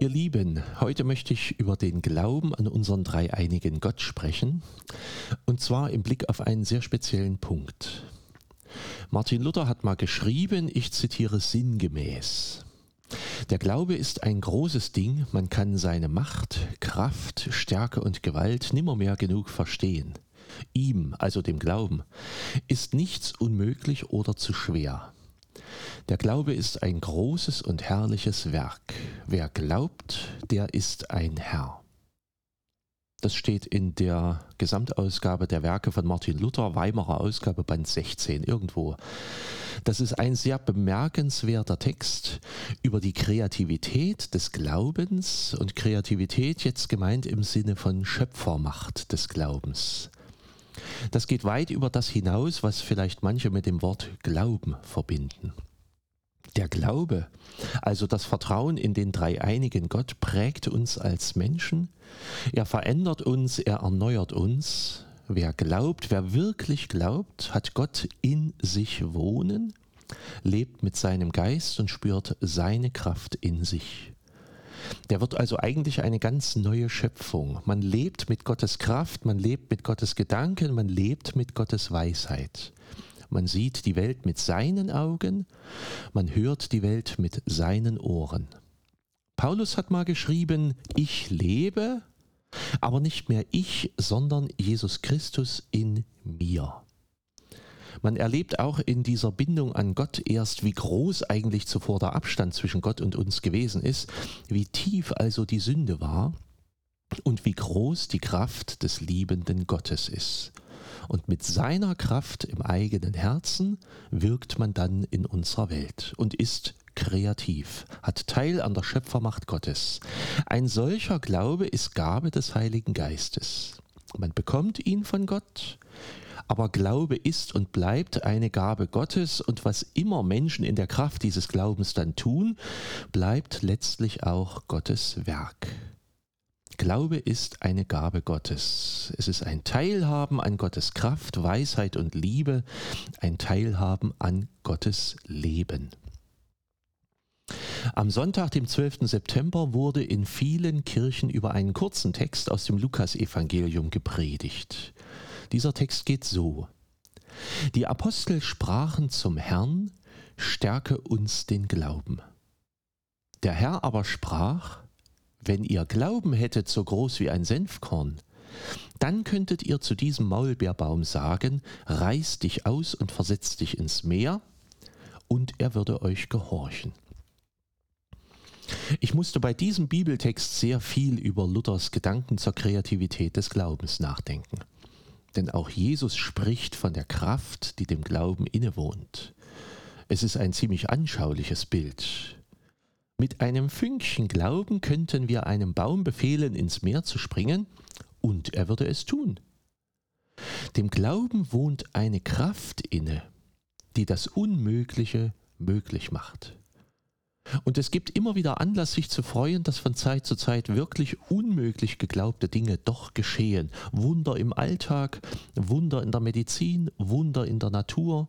Ihr Lieben, heute möchte ich über den Glauben an unseren dreieinigen Gott sprechen, und zwar im Blick auf einen sehr speziellen Punkt. Martin Luther hat mal geschrieben, ich zitiere sinngemäß. Der Glaube ist ein großes Ding, man kann seine Macht, Kraft, Stärke und Gewalt nimmermehr genug verstehen. Ihm, also dem Glauben, ist nichts unmöglich oder zu schwer. Der Glaube ist ein großes und herrliches Werk. Wer glaubt, der ist ein Herr. Das steht in der Gesamtausgabe der Werke von Martin Luther, Weimarer Ausgabe, Band 16, irgendwo. Das ist ein sehr bemerkenswerter Text über die Kreativität des Glaubens und Kreativität jetzt gemeint im Sinne von Schöpfermacht des Glaubens. Das geht weit über das hinaus, was vielleicht manche mit dem Wort Glauben verbinden. Der Glaube, also das Vertrauen in den dreieinigen Gott, prägt uns als Menschen. Er verändert uns, er erneuert uns. Wer glaubt, wer wirklich glaubt, hat Gott in sich wohnen, lebt mit seinem Geist und spürt seine Kraft in sich. Der wird also eigentlich eine ganz neue Schöpfung. Man lebt mit Gottes Kraft, man lebt mit Gottes Gedanken, man lebt mit Gottes Weisheit. Man sieht die Welt mit seinen Augen, man hört die Welt mit seinen Ohren. Paulus hat mal geschrieben, ich lebe, aber nicht mehr ich, sondern Jesus Christus in mir. Man erlebt auch in dieser Bindung an Gott erst, wie groß eigentlich zuvor der Abstand zwischen Gott und uns gewesen ist, wie tief also die Sünde war und wie groß die Kraft des liebenden Gottes ist. Und mit seiner Kraft im eigenen Herzen wirkt man dann in unserer Welt und ist kreativ, hat Teil an der Schöpfermacht Gottes. Ein solcher Glaube ist Gabe des Heiligen Geistes. Man bekommt ihn von Gott, aber Glaube ist und bleibt eine Gabe Gottes und was immer Menschen in der Kraft dieses Glaubens dann tun, bleibt letztlich auch Gottes Werk. Glaube ist eine Gabe Gottes. Es ist ein Teilhaben an Gottes Kraft, Weisheit und Liebe, ein Teilhaben an Gottes Leben. Am Sonntag, dem 12. September, wurde in vielen Kirchen über einen kurzen Text aus dem Lukasevangelium gepredigt. Dieser Text geht so. Die Apostel sprachen zum Herrn, stärke uns den Glauben. Der Herr aber sprach, wenn ihr Glauben hättet so groß wie ein Senfkorn, dann könntet ihr zu diesem Maulbeerbaum sagen, reiß dich aus und versetz dich ins Meer, und er würde euch gehorchen. Ich musste bei diesem Bibeltext sehr viel über Luthers Gedanken zur Kreativität des Glaubens nachdenken. Denn auch Jesus spricht von der Kraft, die dem Glauben innewohnt. Es ist ein ziemlich anschauliches Bild. Mit einem Fünkchen Glauben könnten wir einem Baum befehlen, ins Meer zu springen, und er würde es tun. Dem Glauben wohnt eine Kraft inne, die das Unmögliche möglich macht. Und es gibt immer wieder Anlass, sich zu freuen, dass von Zeit zu Zeit wirklich unmöglich geglaubte Dinge doch geschehen. Wunder im Alltag, Wunder in der Medizin, Wunder in der Natur.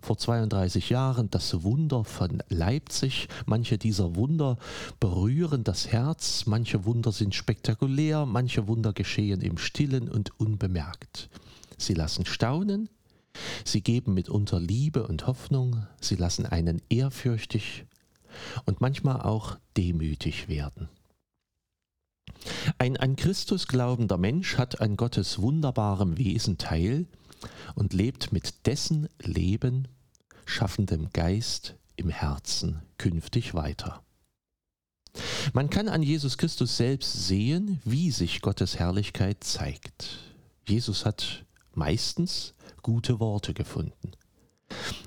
Vor 32 Jahren das Wunder von Leipzig. Manche dieser Wunder berühren das Herz, manche Wunder sind spektakulär, manche Wunder geschehen im stillen und unbemerkt. Sie lassen staunen, sie geben mitunter Liebe und Hoffnung, sie lassen einen ehrfürchtig und manchmal auch demütig werden. Ein an Christus glaubender Mensch hat an Gottes wunderbarem Wesen teil und lebt mit dessen Leben, schaffendem Geist im Herzen künftig weiter. Man kann an Jesus Christus selbst sehen, wie sich Gottes Herrlichkeit zeigt. Jesus hat meistens gute Worte gefunden.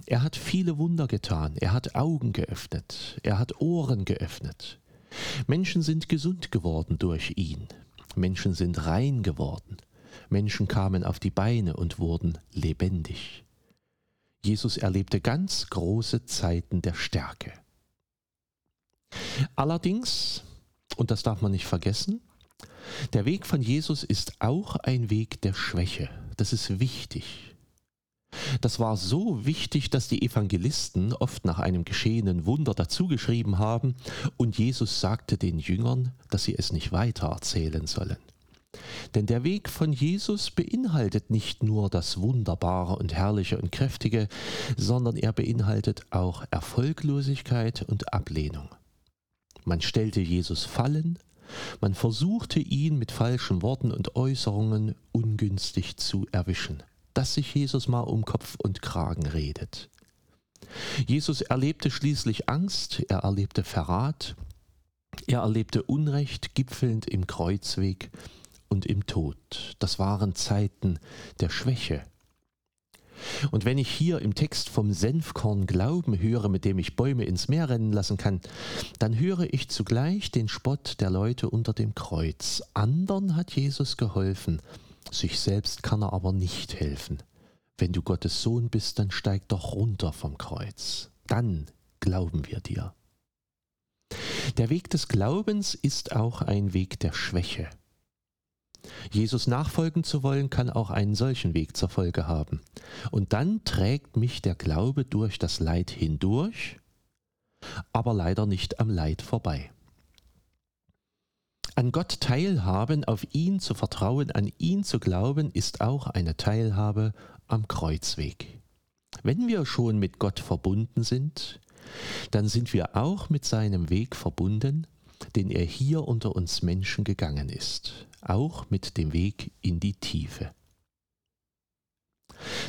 Er hat viele Wunder getan, er hat Augen geöffnet, er hat Ohren geöffnet. Menschen sind gesund geworden durch ihn, Menschen sind rein geworden, Menschen kamen auf die Beine und wurden lebendig. Jesus erlebte ganz große Zeiten der Stärke. Allerdings, und das darf man nicht vergessen, der Weg von Jesus ist auch ein Weg der Schwäche. Das ist wichtig. Das war so wichtig, dass die Evangelisten oft nach einem geschehenen Wunder dazugeschrieben haben und Jesus sagte den Jüngern, dass sie es nicht weiter erzählen sollen. Denn der Weg von Jesus beinhaltet nicht nur das Wunderbare und Herrliche und Kräftige, sondern er beinhaltet auch Erfolglosigkeit und Ablehnung. Man stellte Jesus Fallen, man versuchte ihn mit falschen Worten und Äußerungen ungünstig zu erwischen, dass sich Jesus mal um Kopf und Kragen redet. Jesus erlebte schließlich Angst, er erlebte Verrat, er erlebte Unrecht gipfelnd im Kreuzweg und im Tod. Das waren Zeiten der Schwäche. Und wenn ich hier im Text vom Senfkorn Glauben höre, mit dem ich Bäume ins Meer rennen lassen kann, dann höre ich zugleich den Spott der Leute unter dem Kreuz. Andern hat Jesus geholfen, sich selbst kann er aber nicht helfen. Wenn du Gottes Sohn bist, dann steig doch runter vom Kreuz. Dann glauben wir dir. Der Weg des Glaubens ist auch ein Weg der Schwäche. Jesus nachfolgen zu wollen, kann auch einen solchen Weg zur Folge haben. Und dann trägt mich der Glaube durch das Leid hindurch, aber leider nicht am Leid vorbei. An Gott teilhaben, auf ihn zu vertrauen, an ihn zu glauben, ist auch eine Teilhabe am Kreuzweg. Wenn wir schon mit Gott verbunden sind, dann sind wir auch mit seinem Weg verbunden, den er hier unter uns Menschen gegangen ist auch mit dem Weg in die Tiefe.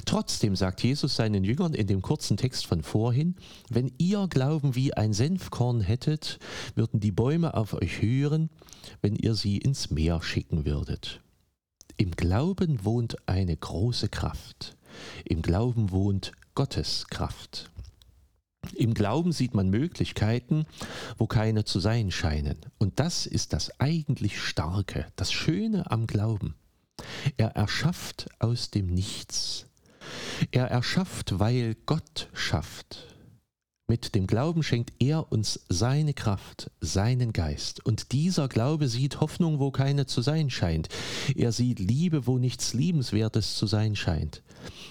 Trotzdem sagt Jesus seinen Jüngern in dem kurzen Text von vorhin, wenn ihr Glauben wie ein Senfkorn hättet, würden die Bäume auf euch hören, wenn ihr sie ins Meer schicken würdet. Im Glauben wohnt eine große Kraft. Im Glauben wohnt Gottes Kraft. Im Glauben sieht man Möglichkeiten, wo keine zu sein scheinen. Und das ist das eigentlich Starke, das Schöne am Glauben. Er erschafft aus dem Nichts. Er erschafft, weil Gott schafft. Mit dem Glauben schenkt er uns seine Kraft, seinen Geist. Und dieser Glaube sieht Hoffnung, wo keine zu sein scheint. Er sieht Liebe, wo nichts Liebenswertes zu sein scheint.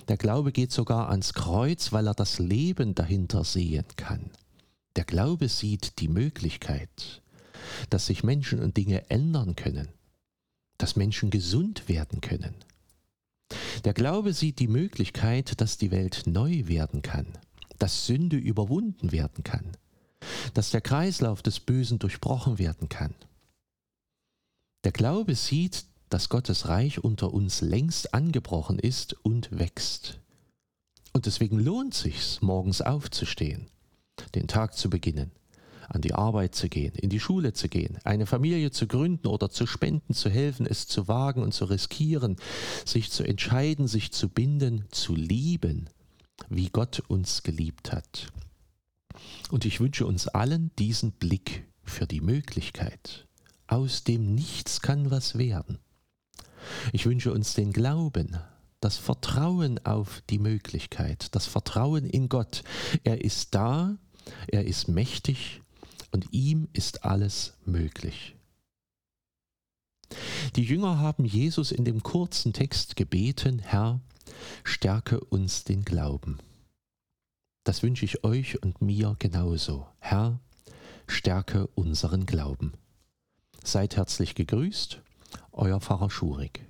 Der Glaube geht sogar ans Kreuz, weil er das Leben dahinter sehen kann. Der Glaube sieht die Möglichkeit, dass sich Menschen und Dinge ändern können, dass Menschen gesund werden können. Der Glaube sieht die Möglichkeit, dass die Welt neu werden kann dass Sünde überwunden werden kann, dass der Kreislauf des Bösen durchbrochen werden kann. Der Glaube sieht, dass Gottes Reich unter uns längst angebrochen ist und wächst. Und deswegen lohnt sich's, morgens aufzustehen, den Tag zu beginnen, an die Arbeit zu gehen, in die Schule zu gehen, eine Familie zu gründen oder zu spenden, zu helfen, es zu wagen und zu riskieren, sich zu entscheiden, sich zu binden, zu lieben wie Gott uns geliebt hat. Und ich wünsche uns allen diesen Blick für die Möglichkeit. Aus dem Nichts kann was werden. Ich wünsche uns den Glauben, das Vertrauen auf die Möglichkeit, das Vertrauen in Gott. Er ist da, er ist mächtig und ihm ist alles möglich. Die Jünger haben Jesus in dem kurzen Text gebeten, Herr, stärke uns den Glauben. Das wünsche ich euch und mir genauso. Herr, stärke unseren Glauben. Seid herzlich gegrüßt, euer Pfarrer Schurig.